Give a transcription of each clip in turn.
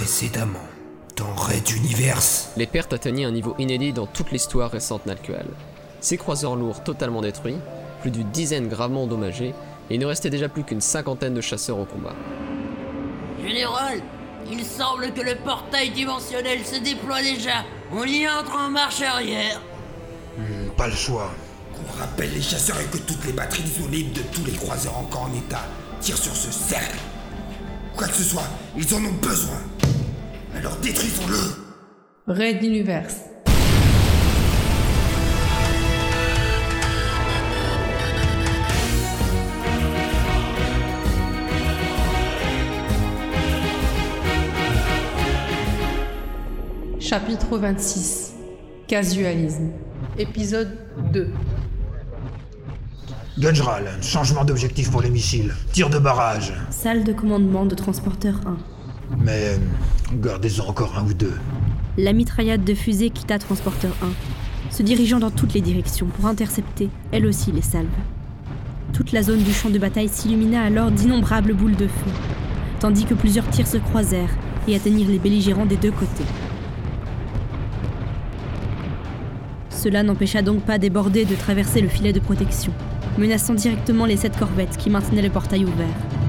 Précédemment, dans Red Universe. Les pertes atteignaient un niveau inédit dans toute l'histoire récente Nalkual. Six croiseurs lourds totalement détruits, plus d'une dizaine gravement endommagés, et il ne restait déjà plus qu'une cinquantaine de chasseurs au combat. Général, il semble que le portail dimensionnel se déploie déjà. On y entre en marche arrière. Hmm, pas le choix. Qu'on rappelle les chasseurs et que toutes les batteries disponibles de tous les croiseurs encore en état tirent sur ce cercle. Quoi que ce soit, ils en ont besoin. Alors détruisons-le Red Universe. Chapitre 26 Casualisme Épisode 2 Gunjral, changement d'objectif pour les missiles. Tir de barrage. Salle de commandement de transporteur 1. Mais euh, gardez-en encore un ou deux. La mitraillade de fusée quitta transporteur 1, se dirigeant dans toutes les directions pour intercepter, elle aussi, les salves. Toute la zone du champ de bataille s'illumina alors d'innombrables boules de feu, tandis que plusieurs tirs se croisèrent et atteignirent les belligérants des deux côtés. Cela n'empêcha donc pas des bordées de traverser le filet de protection, menaçant directement les sept corvettes qui maintenaient le portail ouvert.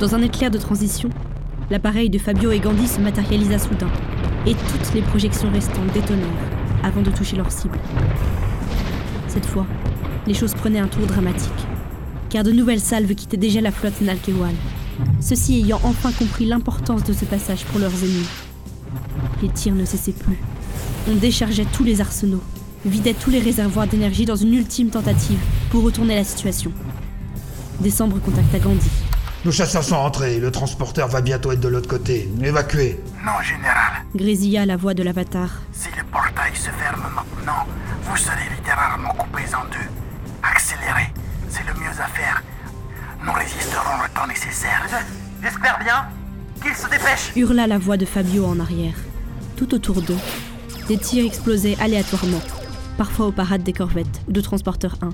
Dans un éclair de transition, l'appareil de Fabio et Gandhi se matérialisa soudain, et toutes les projections restantes détonnèrent avant de toucher leur cible. Cette fois, les choses prenaient un tour dramatique, car de nouvelles salves quittaient déjà la flotte Nalkewal, ceux-ci ayant enfin compris l'importance de ce passage pour leurs ennemis. Les tirs ne cessaient plus. On déchargeait tous les arsenaux, vidait tous les réservoirs d'énergie dans une ultime tentative pour retourner la situation. Décembre contacta Gandhi. Nos chasseurs sont rentrés, le transporteur va bientôt être de l'autre côté. Évacué. Non, général. Grésilla la voix de l'avatar. Si le portail se ferme maintenant, vous serez littéralement coupés en deux. Accélérez, c'est le mieux à faire. Nous résisterons le temps nécessaire. J'espère bien qu'il se dépêche. Hurla la voix de Fabio en arrière. Tout autour d'eux, des tirs explosaient aléatoirement, parfois aux parades des corvettes ou de transporteur 1,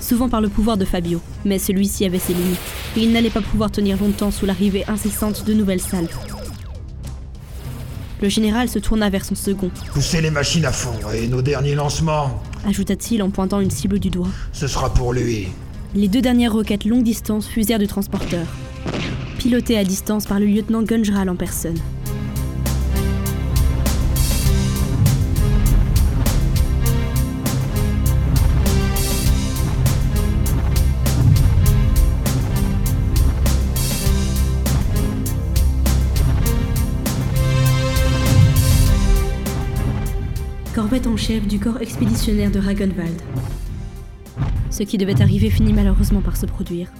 souvent par le pouvoir de Fabio, mais celui-ci avait ses limites, et il n'allait pas pouvoir tenir longtemps sous l'arrivée incessante de nouvelles salles. Le général se tourna vers son second. Poussez les machines à fond, et nos derniers lancements, ajouta-t-il en pointant une cible du doigt. ce sera pour lui. Les deux dernières roquettes longue distance fusèrent du transporteur, pilotées à distance par le lieutenant Gunjral en personne. En chef du corps expéditionnaire de Ragenwald. Ce qui devait arriver finit malheureusement par se produire.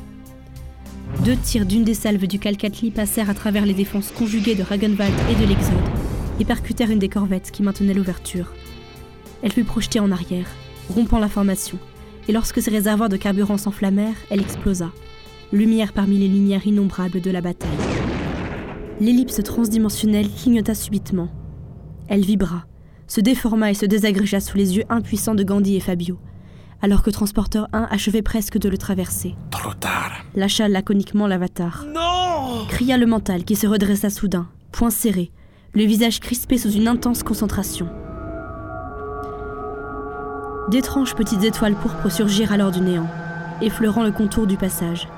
Deux tirs d'une des salves du Calcatli passèrent à travers les défenses conjuguées de Ragenwald et de l'Exode et percutèrent une des corvettes qui maintenait l'ouverture. Elle fut projetée en arrière, rompant la formation, et lorsque ses réservoirs de carburant s'enflammèrent, elle explosa, lumière parmi les lumières innombrables de la bataille. L'ellipse transdimensionnelle clignota subitement. Elle vibra, se déforma et se désagrégea sous les yeux impuissants de Gandhi et Fabio, alors que Transporteur 1 achevait presque de le traverser. Trop tard. Lâcha laconiquement l'avatar. Non Cria le mental qui se redressa soudain, poing serré, le visage crispé sous une intense concentration. D'étranges petites étoiles pourpres surgirent alors du néant, effleurant le contour du passage,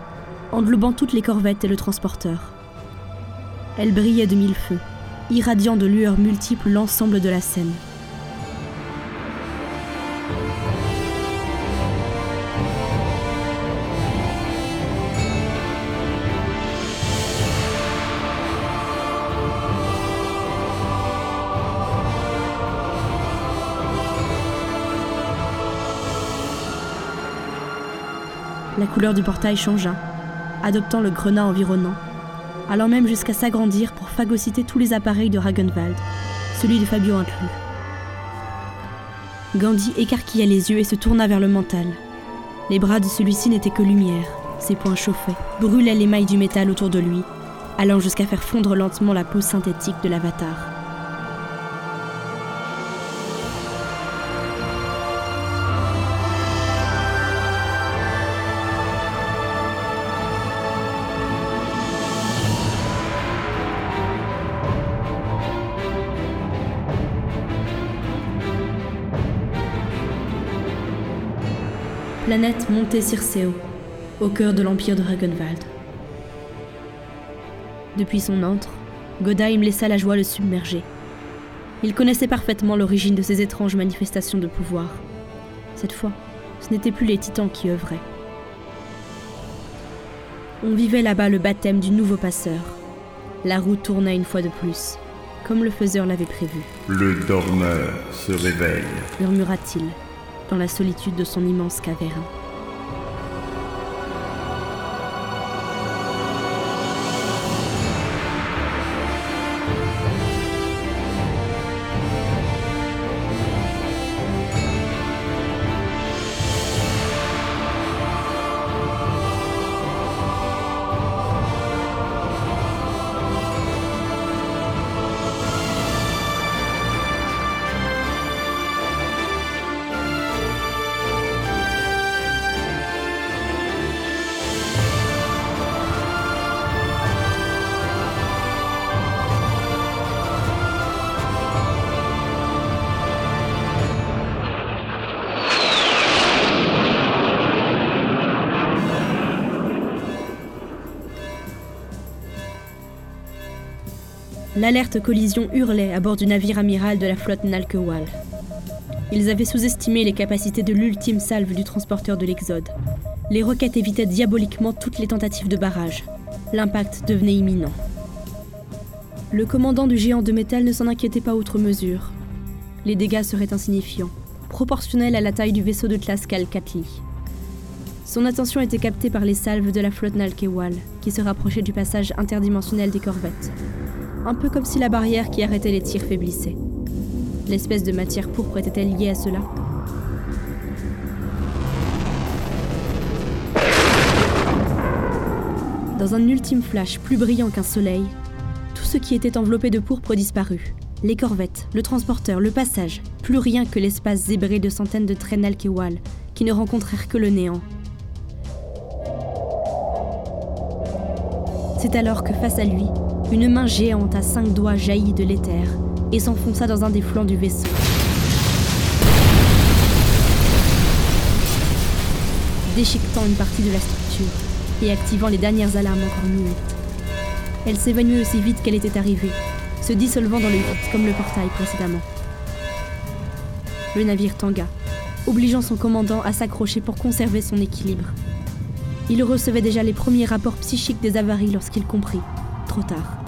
englobant toutes les corvettes et le transporteur. Elles brillaient de mille feux, irradiant de lueurs multiples l'ensemble de la scène. La couleur du portail changea, adoptant le grenat environnant, allant même jusqu'à s'agrandir pour phagocyter tous les appareils de Ragenwald, celui de Fabio inclus. Gandhi écarquilla les yeux et se tourna vers le mental. Les bras de celui-ci n'étaient que lumière, ses poings chauffaient, brûlaient l'émail du métal autour de lui, allant jusqu'à faire fondre lentement la peau synthétique de l'avatar. Planète montée Circeo, au cœur de l'empire de Ragenwald. Depuis son antre, Godheim laissa la joie le submerger. Il connaissait parfaitement l'origine de ces étranges manifestations de pouvoir. Cette fois, ce n'étaient plus les titans qui œuvraient. On vivait là-bas le baptême du nouveau passeur. La roue tournait une fois de plus, comme le faiseur l'avait prévu. Le dormeur se réveille, murmura-t-il dans la solitude de son immense caverne. L'alerte collision hurlait à bord du navire amiral de la flotte Nalkewal. Ils avaient sous-estimé les capacités de l'ultime salve du transporteur de l'Exode. Les roquettes évitaient diaboliquement toutes les tentatives de barrage. L'impact devenait imminent. Le commandant du géant de métal ne s'en inquiétait pas outre mesure. Les dégâts seraient insignifiants, proportionnels à la taille du vaisseau de classe Katli. Son attention était captée par les salves de la flotte Nalkewal, qui se rapprochaient du passage interdimensionnel des corvettes un peu comme si la barrière qui arrêtait les tirs faiblissait. L'espèce de matière pourpre était-elle liée à cela Dans un ultime flash plus brillant qu'un soleil, tout ce qui était enveloppé de pourpre disparut. Les corvettes, le transporteur, le passage, plus rien que l'espace zébré de centaines de traînes Kewal qui ne rencontrèrent que le néant. C'est alors que face à lui, une main géante à cinq doigts jaillit de l'éther et s'enfonça dans un des flancs du vaisseau. Déchiquetant une partie de la structure et activant les dernières alarmes encore muettes. Elle s'évanouit aussi vite qu'elle était arrivée, se dissolvant dans le vide comme le portail précédemment. Le navire tangua, obligeant son commandant à s'accrocher pour conserver son équilibre. Il recevait déjà les premiers rapports psychiques des avaries lorsqu'il comprit, trop tard,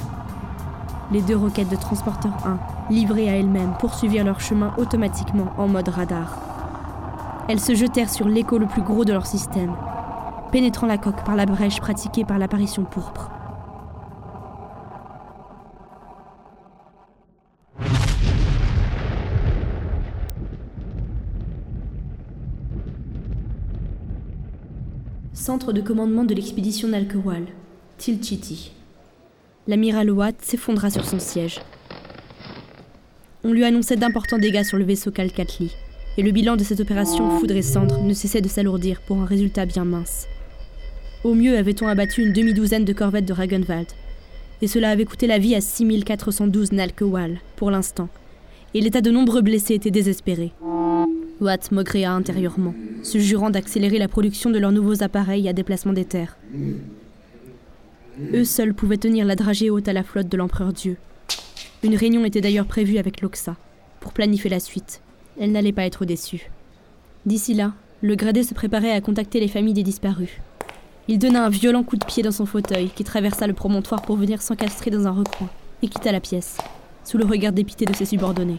les deux roquettes de transporteur 1, livrées à elles-mêmes, poursuivirent leur chemin automatiquement en mode radar. Elles se jetèrent sur l'écho le plus gros de leur système, pénétrant la coque par la brèche pratiquée par l'apparition pourpre. Centre de commandement de l'expédition Nalkewal, Tilchiti l'amiral Watt s'effondra sur son siège. On lui annonçait d'importants dégâts sur le vaisseau Calcatli, et le bilan de cette opération foudre et cendre ne cessait de s'alourdir pour un résultat bien mince. Au mieux avait-on abattu une demi-douzaine de corvettes de Ragenwald, et cela avait coûté la vie à 6412 Nalkewal, pour l'instant, et l'état de nombreux blessés était désespéré. Watt maugréa intérieurement, se jurant d'accélérer la production de leurs nouveaux appareils à déplacement des terres. Eux seuls pouvaient tenir la dragée haute à la flotte de l'empereur Dieu. Une réunion était d'ailleurs prévue avec l'Oxa, pour planifier la suite. Elle n'allait pas être déçue. D'ici là, le gradé se préparait à contacter les familles des disparus. Il donna un violent coup de pied dans son fauteuil qui traversa le promontoire pour venir s'encastrer dans un recoin et quitta la pièce, sous le regard dépité de ses subordonnés.